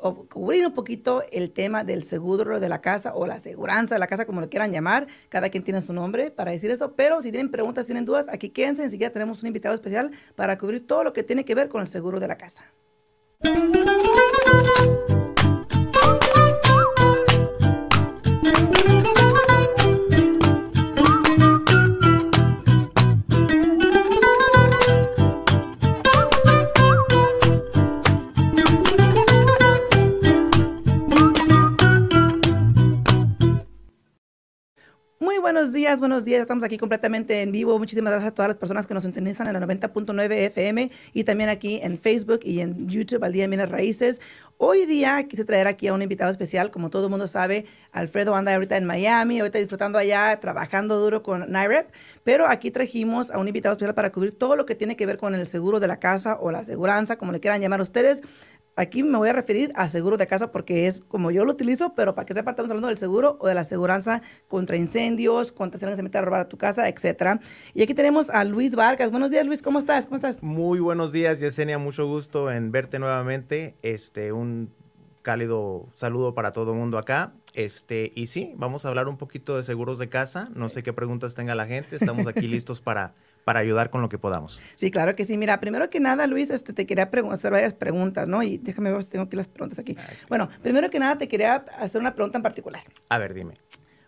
o cubrir un poquito el tema del seguro de la casa o la aseguranza de la casa, como lo quieran llamar. Cada quien tiene su nombre para decir esto. Pero si tienen preguntas, tienen dudas, aquí quédense. Enseguida tenemos un invitado especial para cubrir todo lo que tiene que ver con el seguro de la casa. Buenos días, buenos días. Estamos aquí completamente en vivo. Muchísimas gracias a todas las personas que nos sintonizan en la 90.9 FM y también aquí en Facebook y en YouTube al Día de Bienes Raíces. Hoy día quise traer aquí a un invitado especial. Como todo el mundo sabe, Alfredo anda ahorita en Miami, ahorita disfrutando allá, trabajando duro con NIREP. Pero aquí trajimos a un invitado especial para cubrir todo lo que tiene que ver con el seguro de la casa o la aseguranza, como le quieran llamar ustedes. Aquí me voy a referir a seguro de casa porque es como yo lo utilizo, pero para que sepan, estamos hablando del seguro o de la aseguranza contra incendios, contra si alguien se mete a robar a tu casa, etcétera. Y aquí tenemos a Luis Vargas. Buenos días, Luis, ¿cómo estás? ¿Cómo estás? Muy buenos días, Yesenia. Mucho gusto en verte nuevamente. Este, un cálido saludo para todo el mundo acá. Este, y sí, vamos a hablar un poquito de seguros de casa. No sé qué preguntas tenga la gente. Estamos aquí listos para para ayudar con lo que podamos. Sí, claro que sí. Mira, primero que nada, Luis, este, te quería hacer varias preguntas, ¿no? Y déjame ver si tengo aquí las preguntas aquí. Bueno, primero que nada, te quería hacer una pregunta en particular. A ver, dime.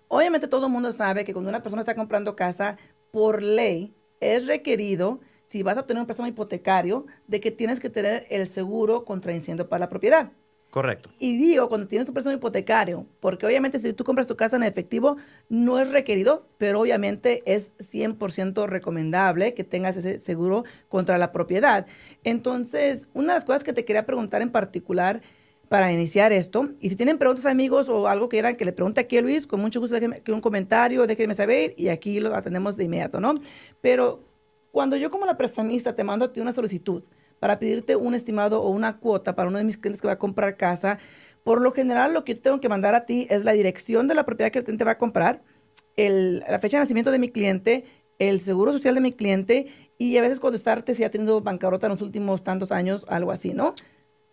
Obviamente todo el mundo sabe que cuando una persona está comprando casa, por ley, es requerido, si vas a obtener un préstamo hipotecario, de que tienes que tener el seguro contra incendio para la propiedad. Correcto. Y digo, cuando tienes un préstamo hipotecario, porque obviamente si tú compras tu casa en efectivo, no es requerido, pero obviamente es 100% recomendable que tengas ese seguro contra la propiedad. Entonces, una de las cosas que te quería preguntar en particular para iniciar esto, y si tienen preguntas amigos o algo que quieran que le pregunte aquí a Luis, con mucho gusto déjenme un comentario, déjenme saber y aquí lo atendemos de inmediato, ¿no? Pero cuando yo como la prestamista te mando a ti una solicitud, para pedirte un estimado o una cuota para uno de mis clientes que va a comprar casa. Por lo general, lo que yo tengo que mandar a ti es la dirección de la propiedad que el cliente va a comprar, la fecha de nacimiento de mi cliente, el seguro social de mi cliente y a veces contestarte si ha tenido bancarrota en los últimos tantos años, algo así, ¿no?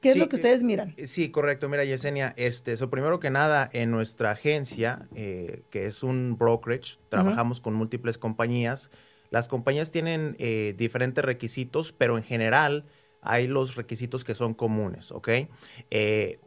¿Qué es lo que ustedes miran? Sí, correcto. Mira, Yesenia, este, eso primero que nada, en nuestra agencia, eh, que es un brokerage, trabajamos con múltiples compañías. Las compañías tienen eh, diferentes requisitos, pero en general hay los requisitos que son comunes, ¿ok? Eh,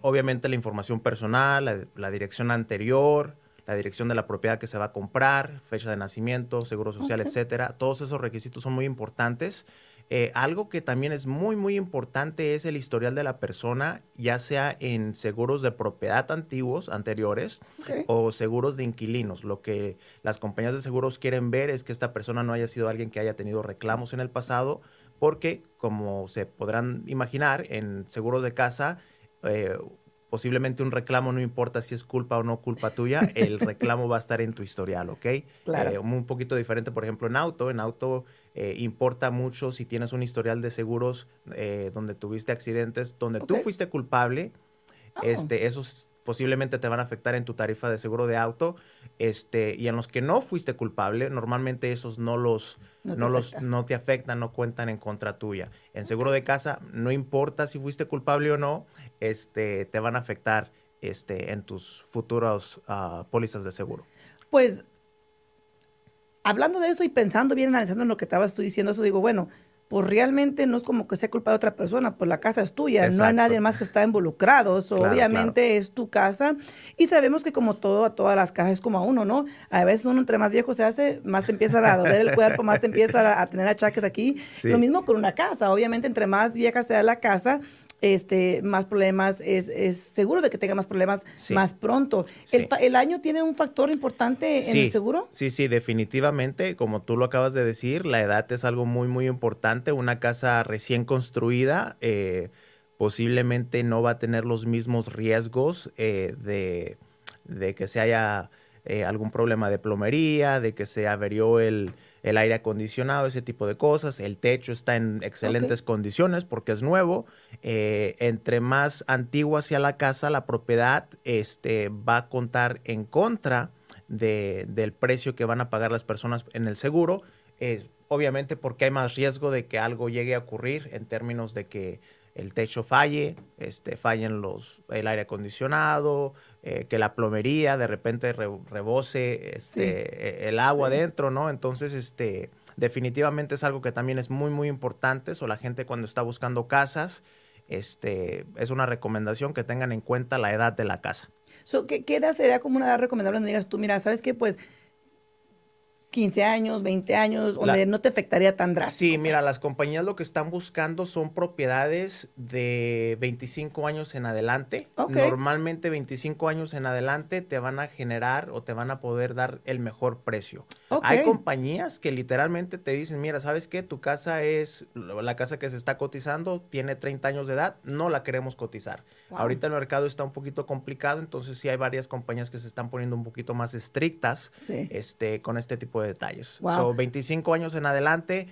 obviamente la información personal, la, dirección anterior, la dirección de la propiedad que se va a comprar, fecha de nacimiento, seguro social, etcétera. Todos esos requisitos son muy importantes. Eh, algo que también es muy, muy importante es el historial de la persona, ya sea en seguros de propiedad antiguos, anteriores, o seguros de inquilinos. Lo que las compañías de seguros quieren ver es que esta persona no haya sido alguien que haya tenido reclamos en el pasado, porque como se podrán imaginar, en seguros de casa, eh, posiblemente un reclamo no importa si es culpa o no culpa tuya, el reclamo va a estar en tu historial, ¿ok? Claro. Eh, un poquito diferente, por ejemplo, en auto. En auto eh, importa mucho si tienes un historial de seguros donde tuviste accidentes, donde tú fuiste culpable. Oh. Este, esos posiblemente te van a afectar en tu tarifa de seguro de auto. Este, y en los que no fuiste culpable, normalmente esos no los no, te, los, no te afectan, no cuentan en contra tuya. En seguro de casa, no importa si fuiste culpable o no, este, te van a afectar este, en tus futuros uh, pólizas de seguro. Pues, hablando de eso y pensando bien, analizando en lo que estabas tú diciendo, eso digo, bueno, pues realmente no es como que sea culpa de otra persona, pues la casa es tuya, no hay nadie más que está involucrado, obviamente es tu casa y sabemos que como todo, a todas las casas es como a uno, ¿no? A veces uno entre más viejo se hace, más te empieza a doler el cuerpo, más te empieza a, tener achaques aquí. Lo mismo con una casa, obviamente entre más vieja sea la casa, este, más problemas, es, es, seguro de que tenga más problemas más pronto. El, año tiene un factor importante en el seguro? Sí, sí, definitivamente. Como tú lo acabas de decir, la edad es algo muy, muy importante. Una casa recién construida eh, posiblemente no va a tener los mismos riesgos eh, de, de, que se haya eh, algún problema de plomería, de que se averió el el aire acondicionado, ese tipo de cosas. El techo está en excelentes condiciones porque es nuevo. Eh, entre más antigua sea la casa, la propiedad este, va a contar en contra del precio que van a pagar las personas en el seguro. obviamente porque hay más riesgo de que algo llegue a ocurrir en términos de que el techo falle, este, fallen los, el aire acondicionado, eh, que la plomería de repente rebose este, e, el agua dentro, ¿no? Entonces, este, definitivamente es algo que también es muy, muy importante. O la gente cuando está buscando casas, este, es una recomendación que tengan en cuenta la edad de la casa. ¿qué, ¿Qué edad sería como una edad recomendable donde digas tú, mira, ¿sabes qué? Pues 15 años, 20 años, donde no te afectaría tan drástico. Sí, mira, pues. las compañías lo que están buscando son propiedades de 25 años en adelante. Normalmente 25 años en adelante te van a generar o te van a poder dar el mejor precio. Hay compañías que literalmente te dicen, mira, ¿sabes qué? Tu casa es, la casa que se está cotizando tiene 30 años de edad, no la queremos cotizar. Ahorita el mercado está un poquito complicado, entonces sí hay varias compañías que se están poniendo un poquito más estrictas este, con este tipo de detalles. Wow. 25 años en adelante.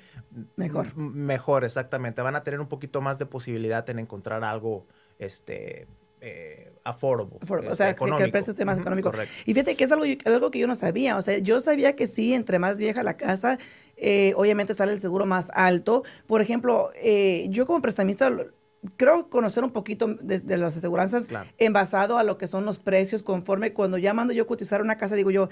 Mejor. Mejor, exactamente. Van a tener un poquito más de posibilidad en encontrar algo, este, eh, affordable, o sea, este, que el precio esté más económico. Y fíjate que es algo, algo que yo no sabía. O sea, yo sabía que sí, entre más vieja la casa, eh, obviamente sale el seguro más alto. Por ejemplo, eh, yo como prestamista creo conocer un poquito de, las aseguranzas en basado a lo que son los precios conforme cuando ya mando yo cotizar una casa digo yo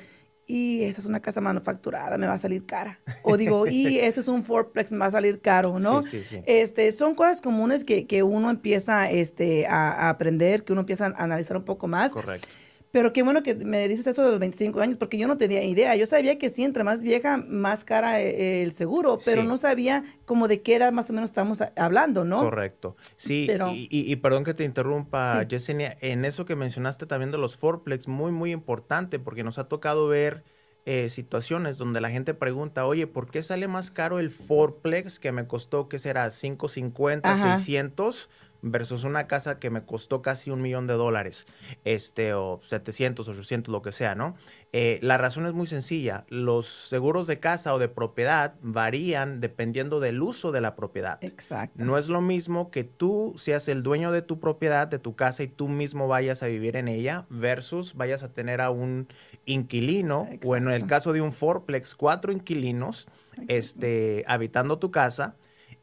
y esa es una casa manufacturada, me va a salir cara. O digo, y eso es un fourplex, me va a salir caro, ¿no? Sí, sí, sí. Este, son cosas comunes que, que uno empieza este, a, a, aprender, que uno empieza a analizar un poco más. Correcto. Pero qué bueno que me dices esto de los 25 años, porque yo no tenía idea. Yo sabía que sí, entre más vieja, más cara eh, el seguro, pero no sabía como de qué edad más o menos estamos hablando, ¿no? Correcto. Sí, y, perdón que te interrumpa, Yesenia, en eso que mencionaste también de los fourplex, muy, muy importante, porque nos ha tocado ver eh, situaciones donde la gente pregunta, oye, ¿por qué sale más caro el fourplex que me costó, qué será, 550, 600? Versus una casa que me costó casi un millón de dólares, este, o 700, 800, lo que sea, ¿no? Eh, la razón es muy sencilla. Los seguros de casa o de propiedad varían dependiendo del uso de la propiedad. Exacto. No es lo mismo que tú seas el dueño de tu propiedad, de tu casa y tú mismo vayas a vivir en ella versus vayas a tener a un inquilino o en el caso de un fourplex, cuatro inquilinos este, habitando tu casa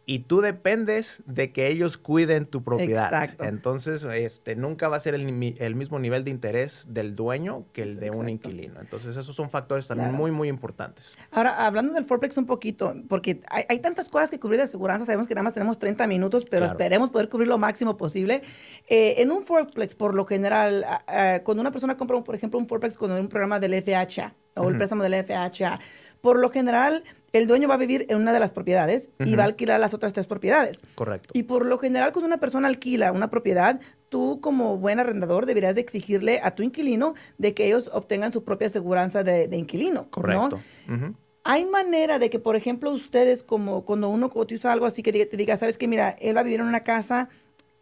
y tú dependes de que ellos cuiden tu propiedad. Exacto. Entonces, este, nunca va a ser el, mismo nivel de interés del dueño que el de un inquilino. Entonces, esos son factores también muy, muy importantes. Ahora, hablando del fourplex un poquito, porque hay, tantas cosas que cubrir de aseguranza, sabemos que nada más tenemos 30 minutos, pero esperemos poder cubrir lo máximo posible. Eh, en un fourplex, por lo general, cuando una persona compra, por ejemplo, un fourplex con un programa del FHA o el préstamo del FHA, por lo general, el dueño va a vivir en una de las propiedades y va a alquilar las otras tres propiedades. Correcto. Y por lo general, cuando una persona alquila una propiedad, tú como buen arrendador deberías de exigirle a tu inquilino de que ellos obtengan su propia aseguranza de, inquilino. Correcto. Hay manera de que, por ejemplo, ustedes, como cuando uno cotiza algo así, que te diga, sabes que, mira, él va a vivir en una casa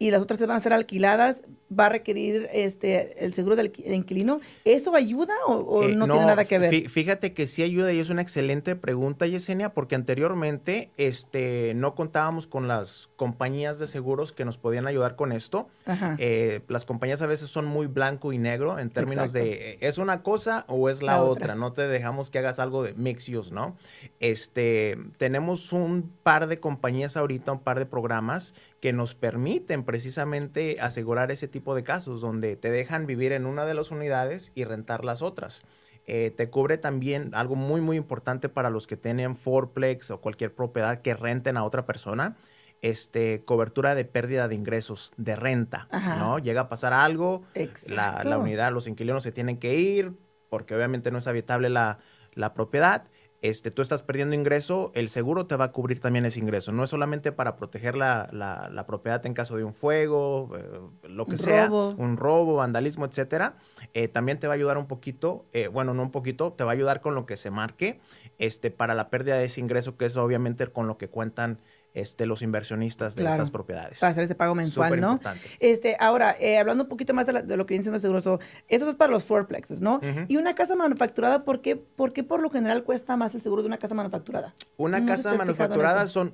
y las otras van a ser alquiladas, va a requerir este el seguro del inquilino. ¿Eso ayuda o, eh, no, tiene nada que ver? Fíjate que sí ayuda y es una excelente pregunta, Yesenia, porque anteriormente este, no contábamos con las compañías de seguros que nos podían ayudar con esto. Eh, las compañías a veces son muy blanco y negro en términos de es una cosa o es la, otra. No te dejamos que hagas algo de mix use, ¿no? Este, tenemos un par de compañías ahorita, un par de programas que nos permiten precisamente asegurar ese tipo de casos, donde te dejan vivir en una de las unidades y rentar las otras. Eh, te cubre también algo muy, muy importante para los que tienen fourplex o cualquier propiedad que renten a otra persona. Este, cobertura de pérdida de ingresos, de renta, ¿no? Llega a pasar algo, la, la, unidad, los inquilinos se tienen que ir porque obviamente no es habitable la, la propiedad este, tú estás perdiendo ingreso, el seguro te va a cubrir también ese ingreso. No es solamente para proteger la, la, propiedad en caso de un fuego, eh, lo que sea, un robo, vandalismo, etcétera. Eh, también te va a ayudar un poquito, eh, bueno, no un poquito, te va a ayudar con lo que se marque este, para la pérdida de ese ingreso, que es obviamente con lo que cuentan este, los inversionistas de estas propiedades. Para hacer este pago mensual, ¿no? Este, ahora, eh, hablando un poquito más de, lo que viene siendo seguros, eso es para los fourplexes, ¿no? Y una casa manufacturada, ¿por qué, ¿por qué por lo general cuesta más el seguro de una casa manufacturada? Una casa manufacturada son,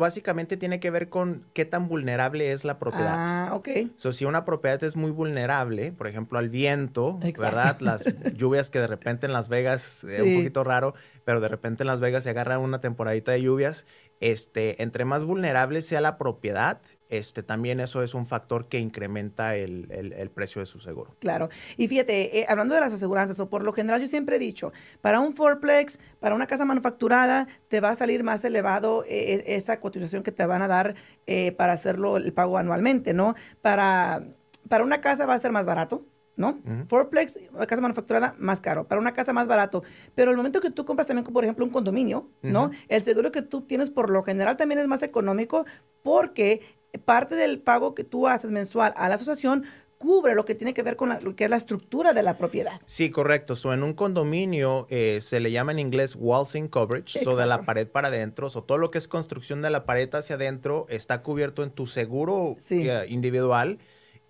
básicamente tiene que ver con qué tan vulnerable es la propiedad. Ah, ok. So, si una propiedad es muy vulnerable, por ejemplo, al viento, ¿verdad? Las lluvias que de repente en Las Vegas, es un poquito raro, pero de repente en Las Vegas se agarra una temporadita de lluvias este, entre más vulnerable sea la propiedad, este, también eso es un factor que incrementa el, precio de su seguro. Claro. Y fíjate, eh, hablando de las aseguranzas, o por lo general yo siempre he dicho, para un fourplex, para una casa manufacturada, te va a salir más elevado eh, e, esa cotización que te van a dar eh, para hacerlo el pago anualmente, ¿no? Para, para una casa va a ser más barato, ¿no? Fourplex, casa manufacturada, más caro. Para una casa más barato. Pero el momento que tú compras también, por ejemplo, un condominio, ¿no? El seguro que tú tienes por lo general también es más económico porque parte del pago que tú haces mensual a la asociación cubre lo que tiene que ver con lo que es la estructura de la propiedad. Sí, correcto. So, en un condominio eh, se le llama en inglés walls-in coverage, o de la pared para adentro, o todo lo que es construcción de la pared hacia adentro está cubierto en tu seguro eh, individual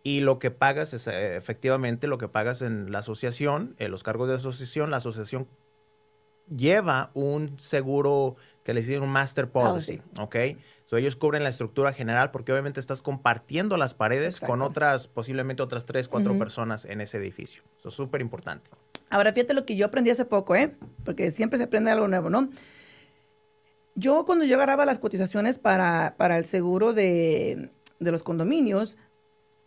y lo que pagas es eh, efectivamente lo que pagas en la asociación, eh, los cargos de asociación. La asociación lleva un seguro que le dicen un master policy, ¿ok? So, ellos cubren la estructura general porque obviamente estás compartiendo las paredes con otras, posiblemente otras tres, cuatro personas en ese edificio. Eso es súper importante. Ahora, fíjate lo que yo aprendí hace poco, ¿eh? Porque siempre se aprende algo nuevo, ¿no? Yo cuando yo agarraba las cotizaciones para, para el seguro de, de los condominios,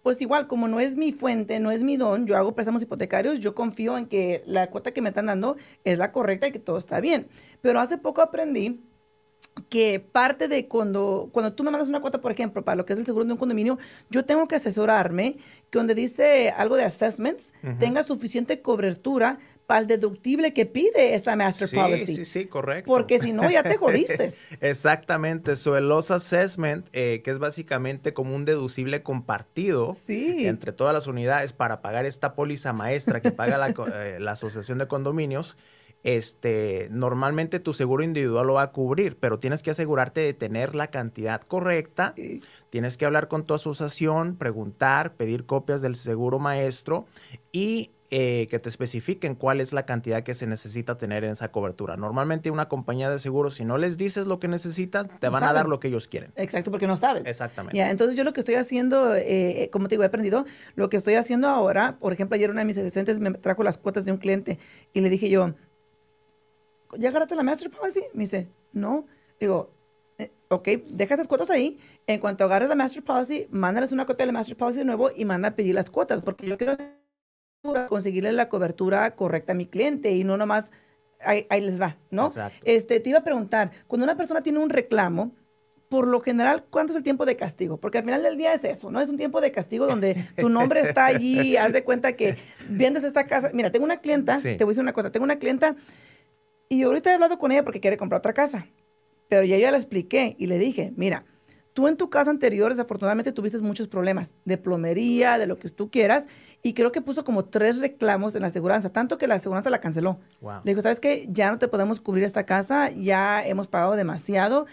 pues igual, como no es mi fuente, no es mi don, yo hago préstamos hipotecarios, yo confío en que la cuota que me están dando es la correcta y que todo está bien. Pero hace poco aprendí que parte de cuando, cuando tú me mandas una cuota, por ejemplo, para lo que es el seguro de un condominio, yo tengo que asesorarme que donde dice algo de assessments, tenga suficiente cobertura para el deductible que pide esa master policy. Sí, sí, correcto. Porque si no, ya te jodiste. Exactamente. So, el loss assessment, eh, que es básicamente como un deducible compartido entre todas las unidades para pagar esta póliza maestra que paga la, eh, la asociación de condominios, este, normalmente tu seguro individual lo va a cubrir, pero tienes que asegurarte de tener la cantidad correcta. Tienes que hablar con tu asociación, preguntar, pedir copias del seguro maestro y eh, que te especifiquen cuál es la cantidad que se necesita tener en esa cobertura. Normalmente una compañía de seguros, si no les dices lo que necesitan, te van a dar lo que ellos quieren. Exacto, porque no saben. Exactamente. Ya, entonces yo lo que estoy haciendo, eh, como te digo, he aprendido, lo que estoy haciendo ahora, por ejemplo, ayer una de mis asistentes me trajo las cuotas de un cliente y le dije yo, ¿ya agarraste la Master Policy? Me dice, no. Digo, eh, ok, deja esas cuotas ahí. En cuanto agarres la Master Policy, mándales una copia de la Master Policy de nuevo y manda a pedir las cuotas, porque yo quiero conseguirle la cobertura correcta a mi cliente y no nomás ahí, les va, ¿no? Este, te iba a preguntar, cuando una persona tiene un reclamo, por lo general, ¿cuánto es el tiempo de castigo? Porque al final del día es eso, ¿no? Es un tiempo de castigo donde tu nombre está allí, haz de cuenta que vendes esta casa. Mira, tengo una clienta, te voy a decir una cosa, tengo una clienta y ahorita he hablado con ella porque quiere comprar otra casa, pero ya yo la expliqué y le dije, mira, Tú en tu casa anterior, desafortunadamente, tuviste muchos problemas de plomería, de lo que tú quieras, y creo que puso como tres reclamos en la aseguranza, tanto que la aseguranza la canceló. Le dijo, ¿sabes qué? Ya no te podemos cubrir esta casa, ya hemos pagado demasiado,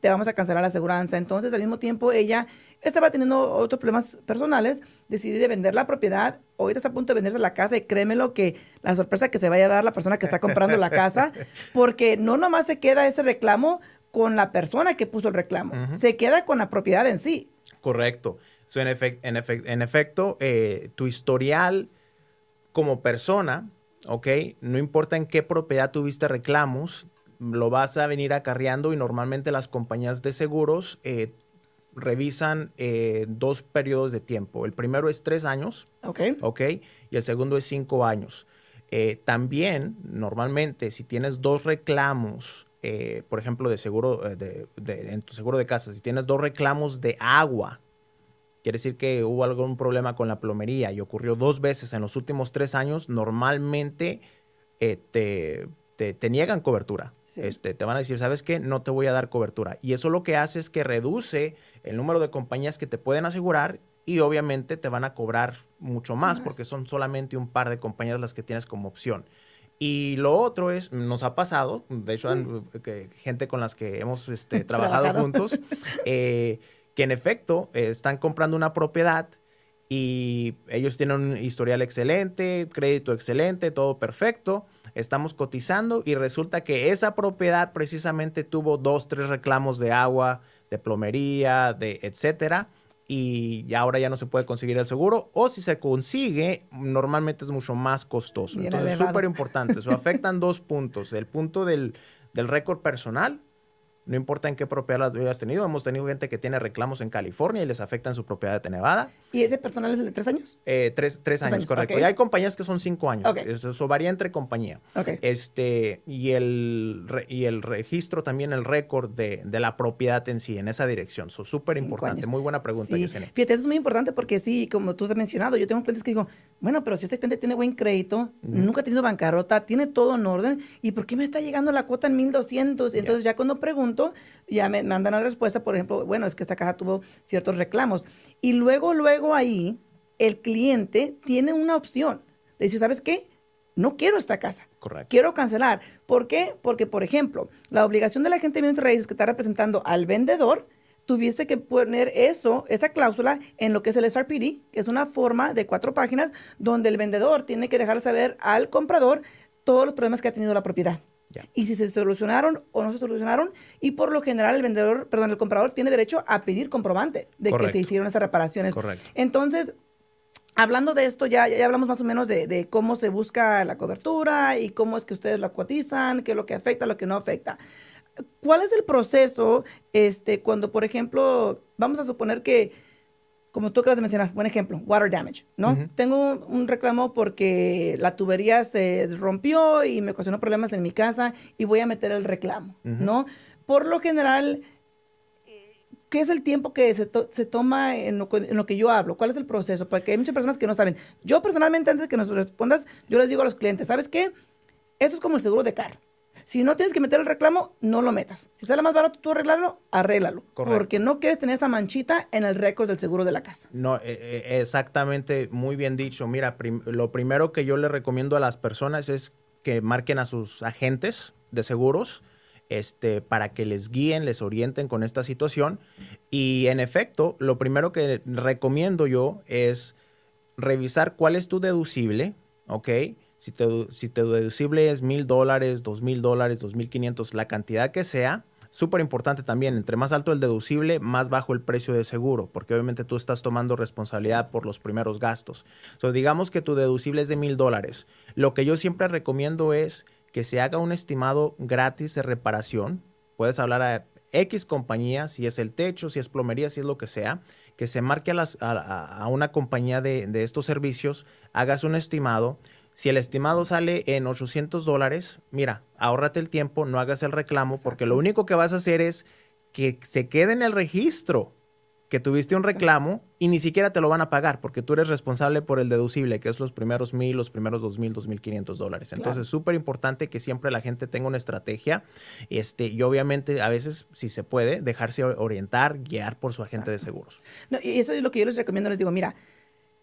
te vamos a cancelar la aseguranza. Entonces, al mismo tiempo, ella estaba teniendo otros problemas personales, decidí de vender la propiedad, ahorita está a punto de venderse la casa y créemelo que la sorpresa que se va a llevar la persona que está comprando la casa, porque no nomás se queda ese reclamo, con la persona que puso el reclamo, se queda con la propiedad en sí. Correcto. en, en, efecto, eh, tu historial como persona, ¿ok? No importa en qué propiedad tuviste reclamos, lo vas a venir acarreando y normalmente las compañías de seguros eh, revisan eh, dos periodos de tiempo. El primero es tres años, ¿ok? ¿ok? Y el segundo es cinco años. también, normalmente, si tienes dos reclamos eh, por ejemplo, de seguro, eh, de, en tu seguro de casa, si tienes dos reclamos de agua, quiere decir que hubo algún problema con la plomería y ocurrió dos veces en los últimos tres años, normalmente eh, te, te, niegan cobertura. Este, te van a decir, ¿sabes qué? No te voy a dar cobertura. Y eso lo que hace es que reduce el número de compañías que te pueden asegurar y obviamente te van a cobrar mucho más porque son solamente un par de compañías las que tienes como opción. Y lo otro es, nos ha pasado, de hecho, que, gente con las que hemos este, trabajado juntos, eh, que en efecto eh, están comprando una propiedad y ellos tienen un historial excelente, crédito excelente, todo perfecto. Estamos cotizando y resulta que esa propiedad precisamente tuvo dos, tres reclamos de agua, de plomería, de etcétera y ahora ya no se puede conseguir el seguro o si se consigue normalmente es mucho más costoso. Entonces es súper importante. Eso afectan dos puntos. El punto del, récord personal no importa en qué propiedad lo hayas tenido. Hemos tenido gente que tiene reclamos en California y les afectan su propiedad de Nevada. ¿Y ese personal es de tres años? Eh, tres, tres años, correcto. Y hay compañías que son cinco años. Eso, varía entre compañía. Este, y, el, y el registro también, el récord de, de la propiedad en sí, en esa dirección. Eso súper importante. Muy buena pregunta, sí. Fíjate, eso es muy importante porque sí, como tú has mencionado, yo tengo clientes que digo, bueno, pero si este cliente tiene buen crédito, nunca ha tenido bancarrota, tiene todo en orden, ¿y por qué me está llegando la cuota en 1200? Entonces ya cuando pregunto, ya me mandan la respuesta, por ejemplo, bueno, es que esta casa tuvo ciertos reclamos. Y luego, luego ahí, el cliente tiene una opción. De decir, ¿sabes qué? No quiero esta casa. Correcto. Quiero cancelar. ¿Por qué? Porque, por ejemplo, la obligación de la gente de bienes raíces que está representando al vendedor tuviese que poner eso, esa cláusula, en lo que es el SRPD, que es una forma de cuatro páginas donde el vendedor tiene que dejar saber al comprador todos los problemas que ha tenido la propiedad. Y si se solucionaron o no se solucionaron, y por lo general el vendedor, perdón, el comprador tiene derecho a pedir comprobante de que se hicieron esas reparaciones. Correcto. Entonces, hablando de esto, ya, ya hablamos más o menos de, de, cómo se busca la cobertura y cómo es que ustedes la cotizan, qué es lo que afecta, lo que no afecta. ¿Cuál es el proceso este, cuando, por ejemplo, vamos a suponer que, como tú acabas de mencionar, buen ejemplo, water damage, ¿no? Tengo un, reclamo porque la tubería se rompió y me ocasionó problemas en mi casa y voy a meter el reclamo, ¿no? Por lo general, ¿qué es el tiempo que se, toma en lo, en lo, que yo hablo? ¿Cuál es el proceso? Porque hay muchas personas que no saben. Yo personalmente, antes de que nos respondas, yo les digo a los clientes, ¿sabes qué? Eso es como el seguro de carro. Si no tienes que meter el reclamo, no lo metas. Si sale más barato tú arreglarlo, arréglalo. Porque no quieres tener esa manchita en el récord del seguro de la casa. No, eh, eh, exactamente, muy bien dicho. Mira, lo primero que yo le recomiendo a las personas es que marquen a sus agentes de seguros este, para que les guíen, les orienten con esta situación. Y en efecto, lo primero que recomiendo yo es revisar cuál es tu deducible, ¿ok? Si te, si te deducible es mil dólares, dos mil dólares, dos mil quinientos, la cantidad que sea, súper importante también, entre más alto el deducible, más bajo el precio de seguro, porque obviamente tú estás tomando responsabilidad por los primeros gastos. So, digamos que tu deducible es de mil dólares. Lo que yo siempre recomiendo es que se haga un estimado gratis de reparación. Puedes hablar a X compañía, si es el techo, si es plomería, si es lo que sea, que se marque a, las, a, una compañía de, de estos servicios, hagas un estimado si el estimado sale en 800 dólares, mira, ahórrate el tiempo, no hagas el reclamo, porque lo único que vas a hacer es que se quede en el registro que tuviste un reclamo y ni siquiera te lo van a pagar porque tú eres responsable por el deducible, que es los primeros mil, los primeros dos mil, dos mil quinientos dólares. Entonces, es súper importante que siempre la gente tenga una estrategia este, y obviamente a veces, si se puede, dejarse orientar, guiar por su agente de seguros. y eso es lo que yo les recomiendo. Les digo, mira,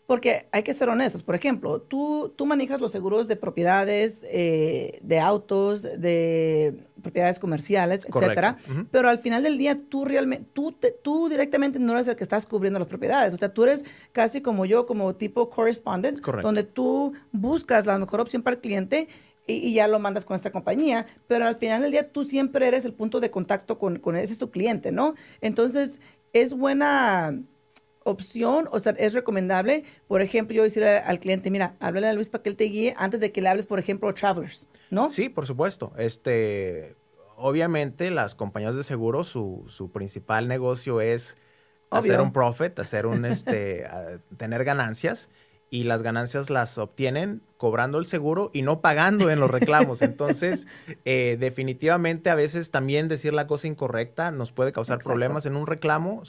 porque hay que ser honestos. Por ejemplo, tú, tú manejas los seguros de propiedades, eh, de autos, de propiedades comerciales, etcétera. Pero al final del día, tú realmente, tú, tú directamente no eres el que estás cubriendo las propiedades. O sea, tú eres casi como yo, como tipo correspondent, donde tú buscas la mejor opción para el cliente y, ya lo mandas con esta compañía, pero al final del día tú siempre eres el punto de contacto con, con ese es tu cliente, ¿no? Entonces, es buena opción, o sea, es recomendable, por ejemplo, yo decirle al cliente, mira, háblale a Luis para que él te guíe antes de que le hables, por ejemplo, a Travelers, ¿no? Sí, por supuesto. Este, obviamente, las compañías de seguros, su, su principal negocio es hacer un profit, hacer un, este, tener ganancias y las ganancias las obtienen cobrando el seguro y no pagando en los reclamos. Entonces, eh, definitivamente a veces también decir la cosa incorrecta nos puede causar problemas en un reclamo.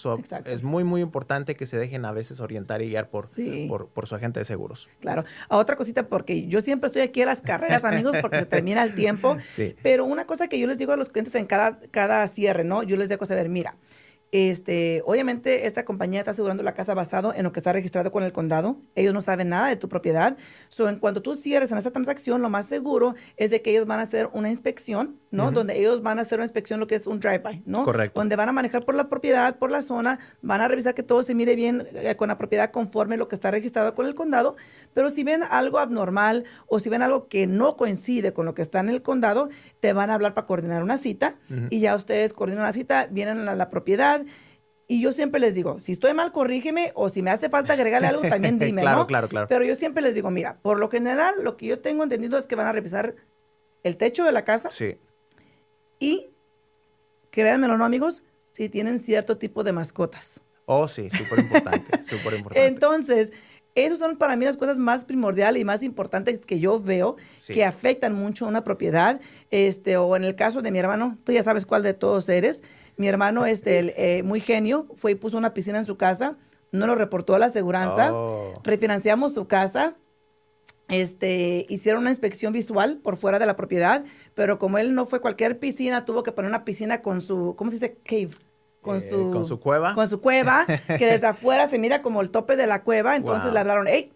es muy, muy importante que se dejen a veces orientar y guiar por, por, su agente de seguros. Claro. A otra cosita, porque yo siempre estoy aquí a las carreras, amigos, porque se termina el tiempo. Pero una cosa que yo les digo a los clientes en cada, cada cierre, ¿no? Yo les dejo saber, mira, este, obviamente, esta compañía está asegurando la casa basado en lo que está registrado con el condado. Ellos no saben nada de tu propiedad. So, en cuanto tú cierres en esta transacción, lo más seguro es de que ellos van a hacer una inspección, ¿no? Donde ellos van a hacer una inspección, lo que es un drive-by, ¿no? Correcto. Donde van a manejar por la propiedad, por la zona, van a revisar que todo se mire bien eh, con la propiedad conforme lo que está registrado con el condado. Pero si ven algo abnormal o si ven algo que no coincide con lo que está en el condado, te van a hablar para coordinar una cita y ya ustedes coordinan la cita, vienen a la propiedad y yo siempre les digo, si estoy mal, corrígeme, o si me hace falta agregarle algo, también dime, claro, ¿no? Claro, claro, Pero yo siempre les digo, mira, por lo general, lo que yo tengo entendido es que van a revisar el techo de la casa. Sí. Y créanmelo, ¿no, amigos? Si tienen cierto tipo de mascotas. Oh, sí, súper importante, súper importante. Entonces, esas son para mí las cosas más primordiales y más importantes que yo veo que afectan mucho a una propiedad. Este, o en el caso de mi hermano, tú ya sabes cuál de todos eres. Mi hermano, este, eh, muy genio, fue y puso una piscina en su casa, no lo reportó a la aseguranza, oh. refinanciamos su casa, este, hicieron una inspección visual por fuera de la propiedad, pero como él no fue cualquier piscina, tuvo que poner una piscina con su, ¿cómo se dice? Cave. Con, eh, su, con su cueva. Con su cueva, que desde afuera se mira como el tope de la cueva. Entonces le hablaron, hey,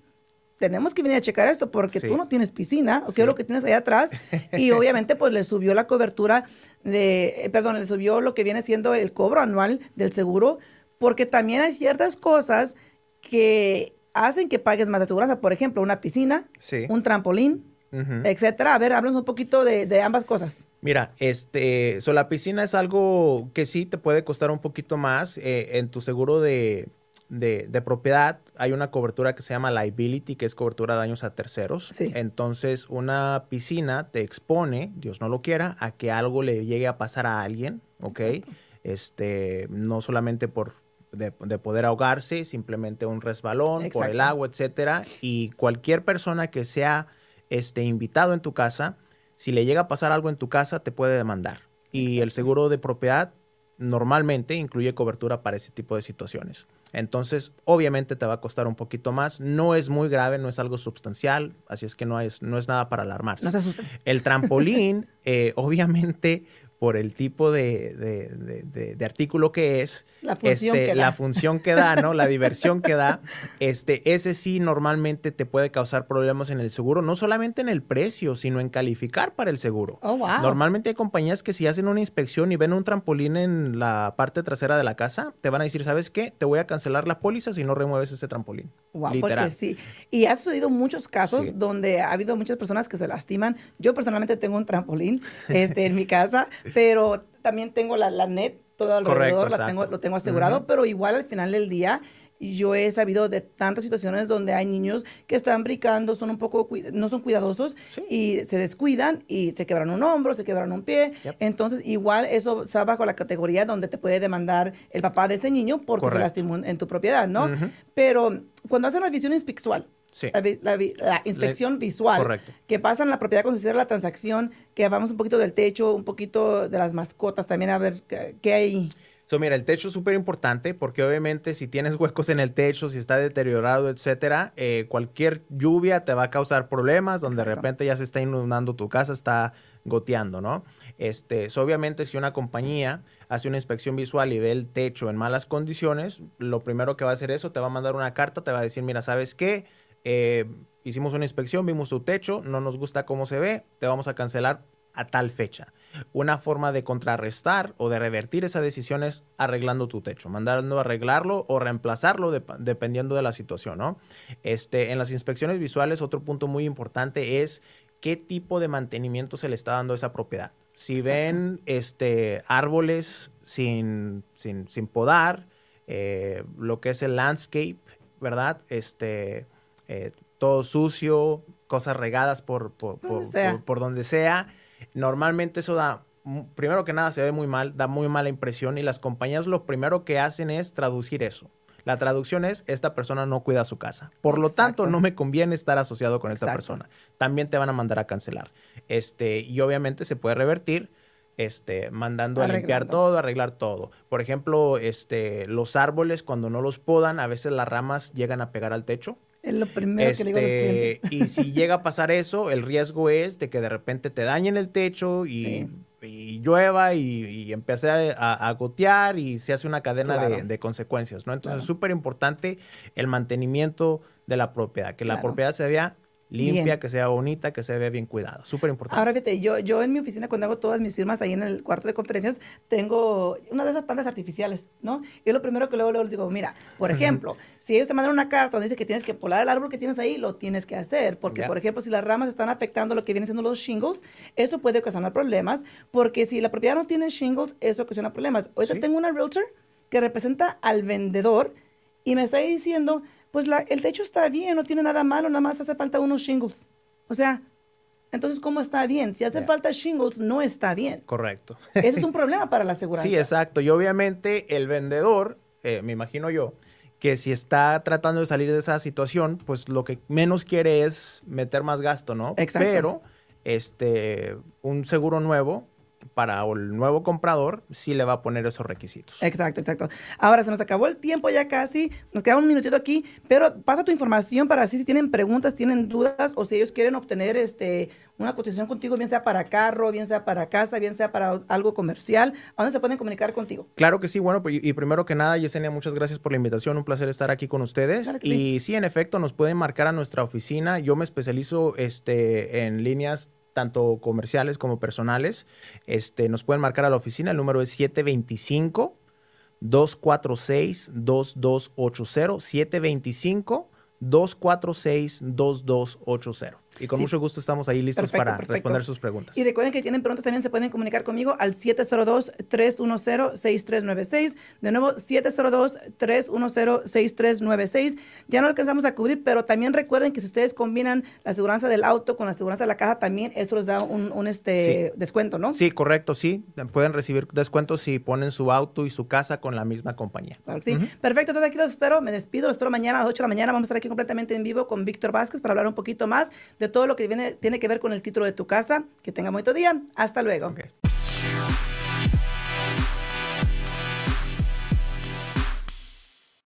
tenemos que venir a checar esto porque tú no tienes piscina, o qué es lo que tienes allá atrás. Y obviamente pues le subió la cobertura de, eh, perdón, le subió lo que viene siendo el cobro anual del seguro, porque también hay ciertas cosas que hacen que pagues más de seguridad. Por ejemplo, una piscina, un trampolín, etcétera. A ver, háblanos un poquito de, ambas cosas. Mira, este, so la piscina es algo que sí te puede costar un poquito más eh, en tu seguro de, de, propiedad. Hay una cobertura que se llama liability, que es cobertura de daños a terceros. Entonces, una piscina te expone, Dios no lo quiera, a que algo le llegue a pasar a alguien, ¿ok? Este, no solamente por de, poder ahogarse, simplemente un resbalón por el agua, etcétera. Y cualquier persona que sea este, invitado en tu casa, si le llega a pasar algo en tu casa, te puede demandar. Y el seguro de propiedad normalmente incluye cobertura para ese tipo de situaciones. Entonces, obviamente te va a costar un poquito más. No es muy grave, no es algo sustancial, así es que no es, no es nada para alarmarse. No se El trampolín, eh, obviamente, por el tipo de, artículo que es, la función, este, que la función que da, ¿no? La diversión que da, este, ese sí normalmente te puede causar problemas en el seguro, no solamente en el precio, sino en calificar para el seguro. Oh, wow. Normalmente hay compañías que si hacen una inspección y ven un trampolín en la parte trasera de la casa, te van a decir, ¿sabes qué? Te voy a cancelar la póliza si no remueves ese trampolín. Wow, Literal. porque sí. Y ha sucedido muchos casos donde ha habido muchas personas que se lastiman. Yo personalmente tengo un trampolín este, en mi casa pero también tengo la, la net todo alrededor, la tengo, lo tengo asegurado, pero igual al final del día yo he sabido de tantas situaciones donde hay niños que están brincando, son un poco, no son cuidadosos y se descuidan y se quebran un hombro, se quebran un pie. Entonces, igual eso está bajo la categoría donde te puede demandar el papá de ese niño porque se lastimó en tu propiedad, ¿no? Pero cuando hacen la visión inspectual, la, inspección visual. Que pasa en la propiedad cuando se cierra la transacción, que hablamos un poquito del techo, un poquito de las mascotas, también a ver qué, hay. So, mira, el techo es súper importante porque obviamente si tienes huecos en el techo, si está deteriorado, etcétera, eh, cualquier lluvia te va a causar problemas, donde de repente ya se está inundando tu casa, está goteando, ¿no? Este, obviamente si una compañía hace una inspección visual y ve el techo en malas condiciones, lo primero que va a hacer eso, te va a mandar una carta, te va a decir, mira, ¿sabes qué? Eh, hicimos una inspección, vimos tu techo, no nos gusta cómo se ve, te vamos a cancelar a tal fecha. Una forma de contrarrestar o de revertir esa decisión es arreglando tu techo, mandando a arreglarlo o reemplazarlo dependiendo de la situación, ¿no? Este, en las inspecciones visuales, otro punto muy importante es qué tipo de mantenimiento se le está dando a esa propiedad. Si ven este, árboles sin, sin, sin podar, eh, lo que es el landscape, ¿verdad? Este, eh, todo sucio, cosas regadas por, por, donde sea. Normalmente eso da, primero que nada, se ve muy mal, da muy mala impresión y las compañías lo primero que hacen es traducir eso. La traducción es, esta persona no cuida su casa. Por lo tanto, no me conviene estar asociado con esta persona. También te van a mandar a cancelar. Este, y obviamente se puede revertir este, mandando a limpiar todo, arreglar todo. Por ejemplo, este, los árboles, cuando no los podan, a veces las ramas llegan a pegar al techo. Es lo primero que le digo a los este, clientes. Y si llega a pasar eso, el riesgo es de que de repente te dañen el techo y, llueva y, empiece a, gotear y se hace una cadena de, consecuencias, ¿no? Entonces es súper importante el mantenimiento de la propiedad, que la propiedad se vea limpia, que sea bonita, que se vea bien cuidada. Súper importante. Ahora fíjate, yo, yo en mi oficina cuando hago todas mis firmas ahí en el cuarto de conferencias, tengo una de esas plantas artificiales, ¿no? Y lo primero que luego, luego les digo, mira, por ejemplo, si ellos te mandan una carta donde dice que tienes que polar el árbol que tienes ahí, lo tienes que hacer. Porque, por ejemplo, si las ramas están afectando lo que vienen siendo los shingles, eso puede ocasionar problemas. Porque si la propiedad no tiene shingles, eso ocasiona problemas. Ahorita tengo una realtor que representa al vendedor y me está diciendo pues la, el techo está bien, no tiene nada malo, nada más hace falta unos shingles. O sea, entonces ¿cómo está bien? Si hace Yeah. falta shingles, no está bien. Correcto. Ese es un problema para la aseguranza. Sí, exacto. Y obviamente el vendedor, eh, me imagino yo, que si está tratando de salir de esa situación, pues lo que menos quiere es meter más gasto, ¿no? Exacto. Pero este, un seguro nuevo para el nuevo comprador sí le va a poner esos requisitos. Exacto, exacto. Ahora se nos acabó el tiempo ya casi, nos queda un minutito aquí, pero pasa tu información para así si tienen preguntas, tienen dudas o si ellos quieren obtener este una cotización contigo, bien sea para carro, bien sea para casa, bien sea para algo comercial, ¿a dónde se pueden comunicar contigo? Claro que sí, bueno, y, y primero que nada, Yesenia, muchas gracias por la invitación, un placer estar aquí con ustedes. Claro y sí. en efecto, nos pueden marcar a nuestra oficina. Yo me especializo este, en líneas tanto comerciales como personales. Este, nos pueden marcar a la oficina, el número es 725 246 2280 725 246-2280. Y con Sí. mucho gusto estamos ahí listos Perfecto, para perfecto. responder sus preguntas. Y recuerden que tienen preguntas también se pueden comunicar conmigo al 702-310-6396. De nuevo, 702-310-6396. Ya no alcanzamos a cubrir, pero también recuerden que si ustedes combinan la aseguranza del auto con la aseguranza de la caja, también eso les da un, un, este, descuento, ¿no? Sí, correcto, sí. Pueden recibir descuentos si ponen su auto y su casa con la misma compañía. Claro sí. Perfecto, entonces aquí los espero. Me despido, los espero mañana a las 8 de la mañana. Vamos a estar aquí completamente en vivo con Víctor Vázquez para hablar un poquito más de todo lo que tiene que ver con el título de tu casa. Que tenga bonito día. Hasta luego.